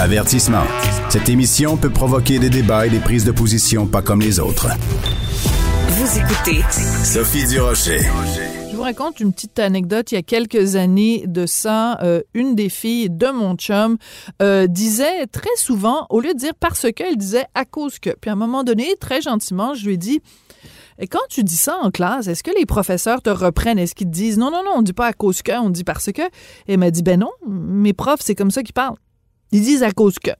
Avertissement. Cette émission peut provoquer des débats et des prises de position pas comme les autres. Vous écoutez Sophie Durocher. Je vous raconte une petite anecdote. Il y a quelques années de ça, euh, une des filles de mon chum euh, disait très souvent, au lieu de dire parce que, elle disait à cause que. Puis à un moment donné, très gentiment, je lui ai dit et quand tu dis ça en classe, est-ce que les professeurs te reprennent? Est-ce qu'ils te disent non, non, non, on dit pas à cause que, on dit parce que? Et elle m'a dit ben non, mes profs, c'est comme ça qu'ils parlent. Ils disent à cause que.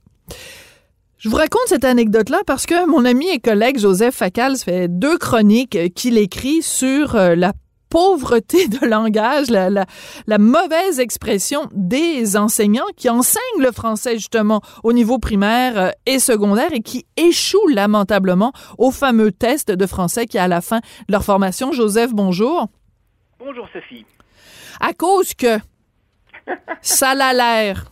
Je vous raconte cette anecdote-là parce que mon ami et collègue Joseph Facal fait deux chroniques qu'il écrit sur euh, la pauvreté de langage, la, la, la, mauvaise expression des enseignants qui enseignent le français justement au niveau primaire euh, et secondaire et qui échouent lamentablement au fameux test de français qui a à la fin de leur formation. Joseph, bonjour. Bonjour Sophie. À cause que ça l'a l'air.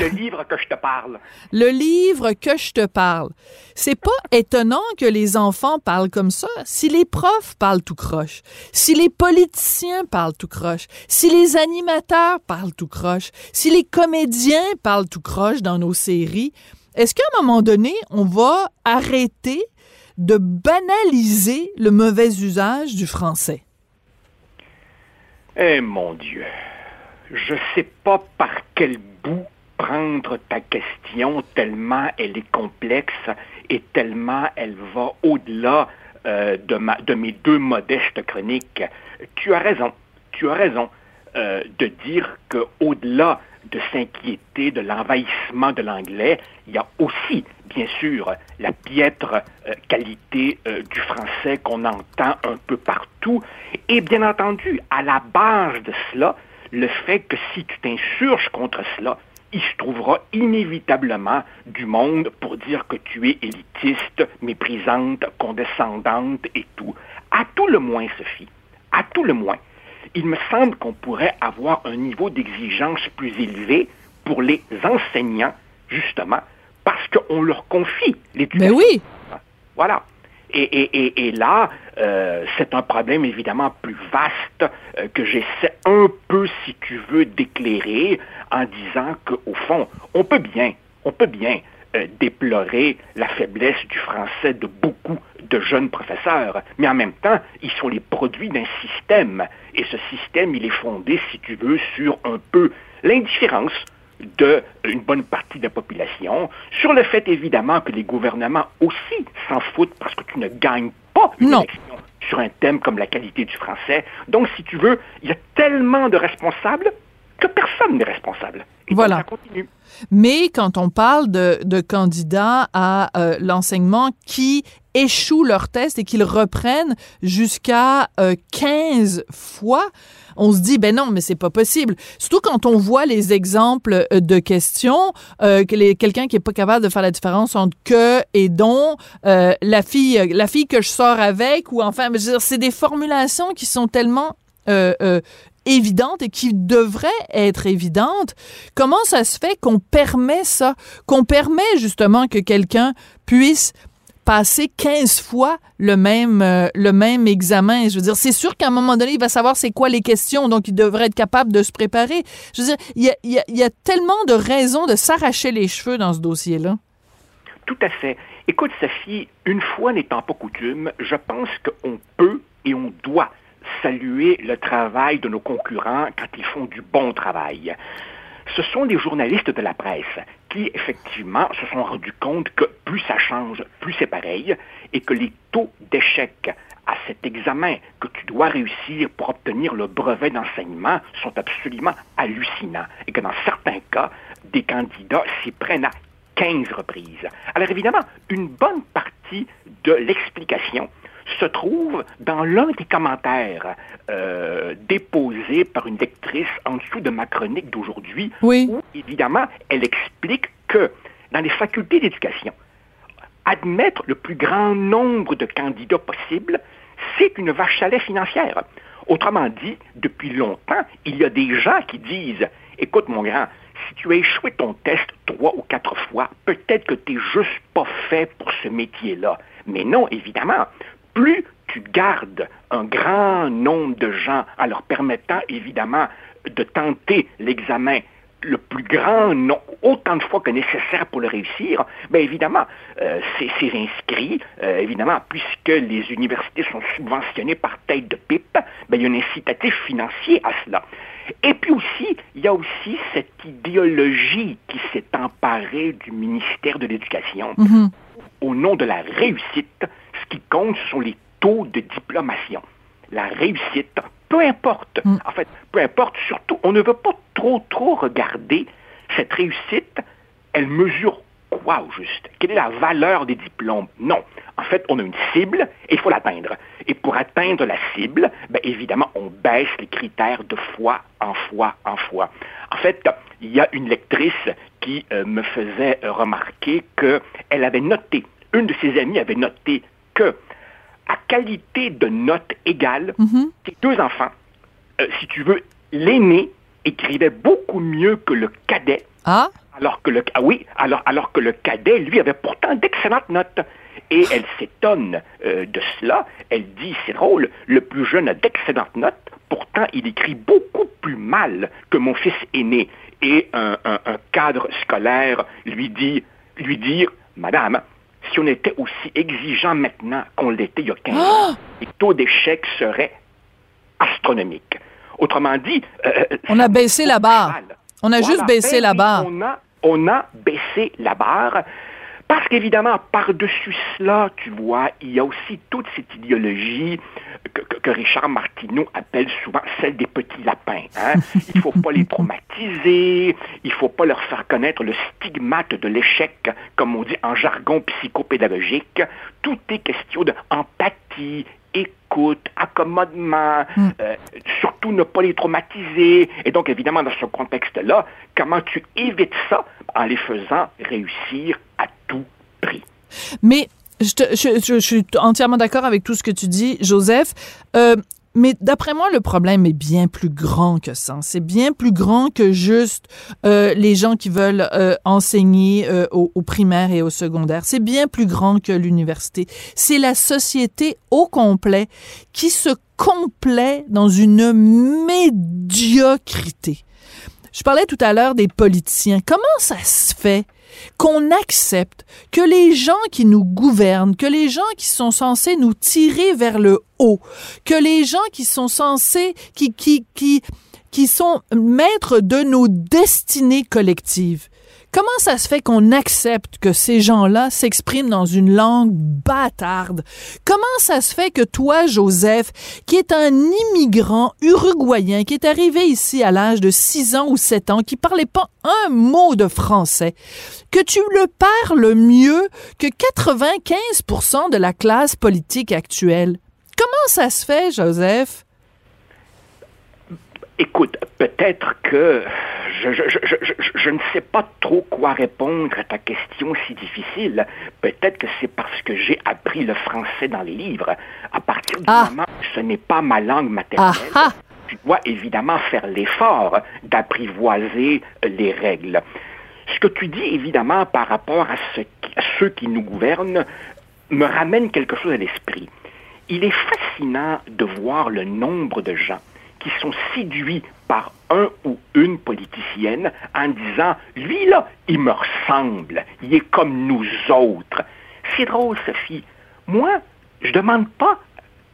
Le livre que je te parle. Le livre que je te parle. C'est pas étonnant que les enfants parlent comme ça. Si les profs parlent tout croche, si les politiciens parlent tout croche, si les animateurs parlent tout croche, si les comédiens parlent tout croche dans nos séries, est-ce qu'à un moment donné, on va arrêter de banaliser le mauvais usage du français? Eh mon Dieu, je sais pas par quel bout prendre ta question tellement elle est complexe et tellement elle va au-delà euh, de, ma, de mes deux modestes chroniques. Tu as raison, tu as raison euh, de dire qu'au-delà de s'inquiéter de l'envahissement de l'anglais, il y a aussi, bien sûr, la piètre euh, qualité du français qu'on entend un peu partout. Et bien entendu, à la base de cela, le fait que si tu t'insurges contre cela, il se trouvera inévitablement du monde pour dire que tu es élitiste, méprisante, condescendante et tout. À tout le moins, Sophie, à tout le moins, il me semble qu'on pourrait avoir un niveau d'exigence plus élevé pour les enseignants, justement, parce qu'on leur confie l'éducation. Mais oui. Voilà. Et, là, euh, c'est un problème évidemment plus vaste euh, que j'essaie un peu, si tu veux, d'éclairer en disant qu'au fond, on peut bien, on peut bien euh, déplorer la faiblesse du français de beaucoup de jeunes professeurs, mais en même temps, ils sont les produits d'un système. Et ce système, il est fondé, si tu veux, sur un peu l'indifférence d'une bonne partie de la population, sur le fait évidemment que les gouvernements aussi s'en foutent parce que tu ne gagnes pas une élection sur un thème comme la qualité du français. Donc, si tu veux, il y a tellement de responsables que personne n'est responsable. Et voilà. ça continue. Mais quand on parle de, de candidats à euh, l'enseignement qui échouent leur test et qu'ils reprennent jusqu'à 15 euh, fois, on se dit ben non mais c'est pas possible surtout quand on voit les exemples euh, de questions euh, que quelqu'un qui est pas capable de faire la différence entre que et dont euh, la fille la fille que je sors avec ou enfin c'est des formulations qui sont tellement évidentes et qui devraient être évidentes. Comment ça se fait qu'on permet ça, qu'on permet justement que quelqu'un puisse passer 15 fois le même, euh, le même examen? Je veux dire, c'est sûr qu'à un moment donné, il va savoir c'est quoi les questions, donc il devrait être capable de se préparer. Je veux dire, il y a, y a, y a tellement de raisons de s'arracher les cheveux dans ce dossier-là. Tout à fait. Écoute, Sophie, une fois n'étant pas coutume, je pense qu'on peut et on doit saluer le travail de nos concurrents quand ils font du bon travail ce sont les journalistes de la presse qui, effectivement, se sont rendus compte que plus ça change, plus c'est pareil, et que les taux d'échec à cet examen que tu dois réussir pour obtenir le brevet d'enseignement sont absolument hallucinants, et que dans certains cas, des candidats s'y prennent à 15 reprises. Alors évidemment, une bonne partie de l'explication se trouve dans l'un des commentaires euh, déposés par une lectrice en dessous de ma chronique d'aujourd'hui, oui. où évidemment elle explique que dans les facultés d'éducation, admettre le plus grand nombre de candidats possible, c'est une vache à lait financière. Autrement dit, depuis longtemps, il y a des gens qui disent, écoute mon grand, si tu as échoué ton test trois ou quatre fois, peut-être que tu n'es juste pas fait pour ce métier-là. Mais non, évidemment, plus tu gardes un grand nombre de gens en leur permettant évidemment de tenter l'examen le plus grand non, autant de fois que nécessaire pour le réussir, bien évidemment, euh, c'est inscrit, euh, évidemment, puisque les universités sont subventionnées par tête de pipe, bien, il y a un incitatif financier à cela. Et puis aussi, il y a aussi cette idéologie qui s'est emparée du ministère de l'Éducation. Mhm. Au nom de la réussite, ce qui compte, ce sont les taux de diplomation. La réussite, peu importe, Mm. en fait, peu importe, surtout, on ne veut pas trop, trop regarder cette réussite, elle mesure quoi au juste? Quelle est la valeur des diplômes? Non. En fait, on a une cible et il faut l'atteindre. Et pour atteindre la cible, ben, évidemment, on baisse les critères de fois en fois en fois. En fait, il y a une lectrice qui euh, me faisait remarquer qu'elle avait noté, une de ses amies avait noté que à qualité de note égale, Mhm. ses deux enfants, euh, si tu veux, l'aîné écrivait beaucoup mieux que le cadet, Ah, alors que le ah oui, alors alors que le cadet lui avait pourtant d'excellentes notes. Et elle s'étonne euh, de cela. Elle dit c'est drôle, le plus jeune a d'excellentes notes, pourtant il écrit beaucoup plus mal que mon fils aîné. Et un, un- un cadre scolaire lui dit lui dire Madame, si on était aussi exigeant maintenant qu'on l'était il y a 15 ans, les taux d'échec seraient astronomiques. Autrement dit, euh, On a baissé la barre. On a juste baissé ben la barre. On a, on a baissé la barre. Parce qu'évidemment, par-dessus cela, tu vois, il y a aussi toute cette idéologie que, que- que Richard Martineau appelle souvent celle des petits lapins. hein. Il ne faut pas les traumatiser, il ne faut pas leur faire connaître le stigmate de l'échec, comme on dit en jargon psychopédagogique. Tout est question d'empathie, écoute, accommodement, euh, surtout ne pas les traumatiser. Et donc, évidemment, dans ce contexte-là, comment tu évites ça? En les faisant réussir à tout? Mais je, suis entièrement d'accord avec tout ce que tu dis, Joseph. Euh, mais d'après moi, le problème est bien plus grand que ça. C'est bien plus grand que juste euh, les gens qui veulent euh, enseigner au, au primaire et au secondaire. C'est bien plus grand que l'université. C'est la société au complet qui se complaît dans une médiocrité. Je parlais tout à l'heure des politiciens. Comment ça se fait qu'on accepte que les gens qui nous gouvernent, que les gens qui sont censés nous tirer vers le haut, que les gens qui sont censés, qui, qui, qui, qui sont maîtres de nos destinées collectives, Comment ça se fait qu'on accepte que ces gens-là s'expriment dans une langue bâtarde? Comment ça se fait que toi, Joseph, qui est un immigrant uruguayen, qui est arrivé ici à l'âge de 6 ans ou 7 ans, qui parlait pas un mot de français, que tu le parles mieux que 95% de la classe politique actuelle? Comment ça se fait, Joseph? Écoute, peut-être que je, je, je, je, je ne sais pas trop quoi répondre à ta question si difficile. Peut-être que c'est parce que j'ai appris le français dans les livres. À partir du Ah. moment où ce n'est pas ma langue maternelle, Ah ah! tu dois évidemment faire l'effort d'apprivoiser euh, les règles. Ce que tu dis évidemment par rapport à, ce qui- à ceux qui nous gouvernent me ramène quelque chose à l'esprit. Il est fascinant de voir le nombre de gens qui sont séduits par un ou une politicienne en disant lui là, il me ressemble, il est comme nous autres. C'est drôle, Sophie. Moi, je demande pas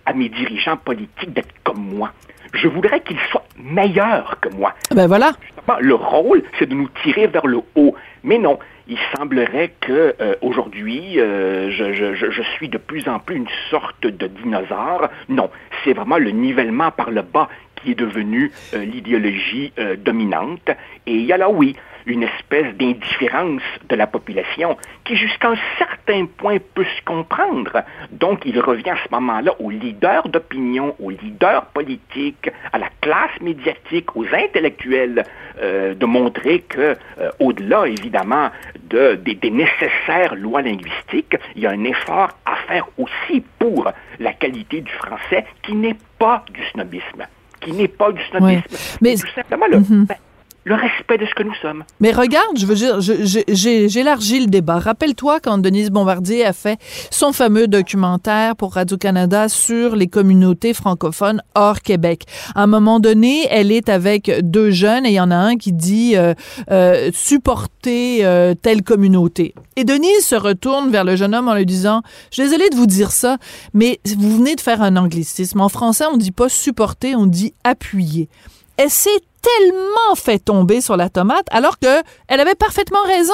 à mes dirigeants politiques d'être comme moi. Je voudrais qu'ils soient meilleurs que moi. Ben voilà. Justement, le rôle, c'est de nous tirer vers le haut. Mais non, il semblerait que euh, aujourd'hui, euh, je, je- je- je suis de plus en plus une sorte de dinosaure. Non, c'est vraiment le nivellement par le bas qui est devenu euh, l'idéologie euh, dominante. Et il y a là, oui, une espèce d'indifférence de la population qui, jusqu'à un certain point, peut se comprendre. Donc, il revient à ce moment-là aux leaders d'opinion, aux leaders politiques, à la classe médiatique, aux intellectuels, euh, de montrer que, au-delà, évidemment, de, des nécessaires lois linguistiques, il y a un effort à faire aussi pour la qualité du français qui n'est pas du snobisme. Qui n'est pas du snobisme. Mais- tout simplement, là, Mhm. ben, le respect de ce que nous sommes. Mais regarde, je veux dire, j'élargis le débat. Rappelle-toi quand Denise Bombardier a fait son fameux documentaire pour Radio-Canada sur les communautés francophones hors Québec. À un moment donné, elle est avec deux jeunes et il y en a un qui dit euh, euh, supporter euh, telle communauté. Et Denise se retourne vers le jeune homme en lui disant, je suis désolée de vous dire ça, mais vous venez de faire un anglicisme. En français, on dit pas supporter, on dit appuyer. Elle s'est tellement fait tomber sur la tomate alors que elle avait parfaitement raison.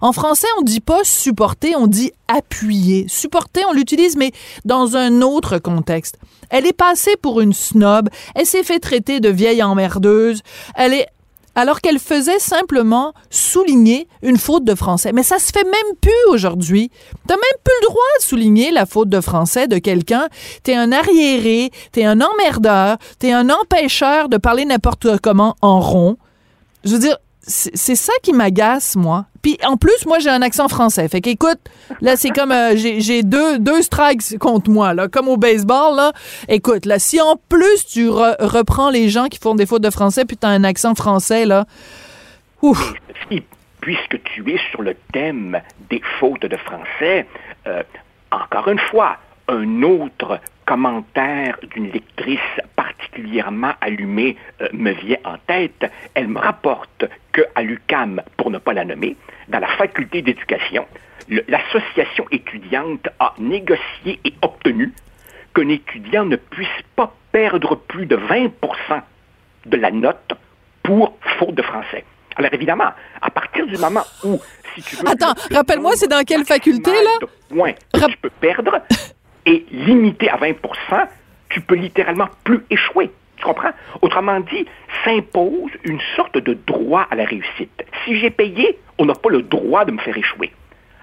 En français, on dit pas supporter, on dit appuyer. Supporter, on l'utilise mais dans un autre contexte. Elle est passée pour une snob, elle s'est fait traiter de vieille emmerdeuse, elle est alors qu'elle faisait simplement souligner une faute de français. Mais ça se fait même plus aujourd'hui. T'as même plus le droit de souligner la faute de français de quelqu'un. T'es un arriéré, t'es un emmerdeur, t'es un empêcheur de parler n'importe comment en rond. Je veux dire, c'est ça qui m'agace, moi. Puis en plus, moi, j'ai un accent français. Fait qu'écoute, là, c'est comme euh, j'ai deux, deux strikes contre moi, là, comme au baseball, là. Écoute, là, si en plus tu reprends les gens qui font des fautes de français, puis t'as un accent français, là. Ouf. Puisque tu es sur le thème des fautes de français, euh, encore une fois, un autre commentaire d'une lectrice particulièrement allumée euh, me vient en tête. Elle me rapporte qu'à l'UCAM, pour ne pas la nommer, dans la faculté d'éducation, l'association étudiante a négocié et obtenu qu'un étudiant ne puisse pas perdre plus de 20% de la note pour faute de français. Alors évidemment, à partir du moment où, si tu veux... Attends, rappelle-moi, c'est dans quelle faculté, là? Points que tu peux perdre, et limité à 20% tu peux littéralement plus échouer. Tu comprends? Autrement dit, s'impose une sorte de droit à la réussite. Si j'ai payé, on n'a pas le droit de me faire échouer.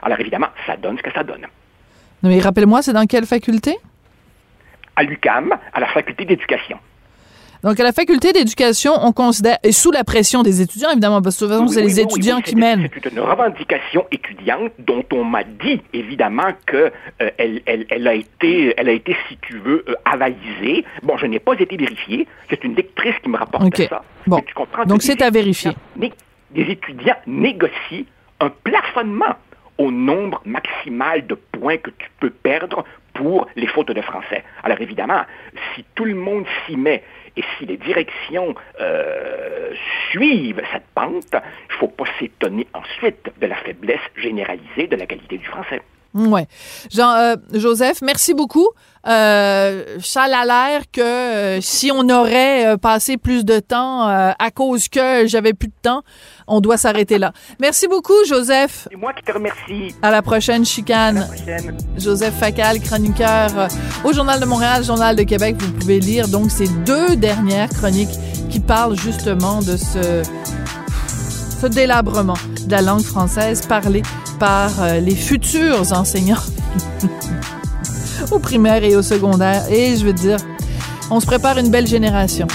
Alors évidemment, ça donne ce que ça donne. Mais rappelle-moi, c'est dans quelle faculté? À l'UCAM, à la faculté d'éducation. Donc, à la faculté d'éducation, on considère, et sous la pression des étudiants, évidemment, parce que souvent, c'est les étudiants qui mènent. C'est une revendication étudiante dont on m'a dit, évidemment, qu'elle euh, elle, a été, elle a été, si tu veux, euh, avalisée. Bon, je n'ai pas été vérifié. C'est une lectrice qui me rapporte ça. Bon. tu comprends Donc, c'est à vérifier. Les étudiants négocient un plafonnement au nombre maximal de points que tu peux perdre pour les fautes de français. Alors évidemment, si tout le monde s'y met et si les directions euh, suivent cette pente, il ne faut pas s'étonner ensuite de la faiblesse généralisée de la qualité du français. Ouais. Jean euh, Joseph, merci beaucoup. Euh, ça a l'air que euh, si on aurait euh, passé plus de temps à cause que j'avais plus de temps, on doit s'arrêter là. Merci beaucoup, Joseph. C'est moi qui te remercie. À la prochaine chicane. À la prochaine. Joseph Facal, chroniqueur au Journal de Montréal, Journal de Québec. Vous pouvez lire donc ces deux dernières chroniques qui parlent justement de ce ce délabrement de la langue française parlée par euh, les futurs enseignants au primaire et au secondaire. Et je veux dire, on se prépare une belle génération.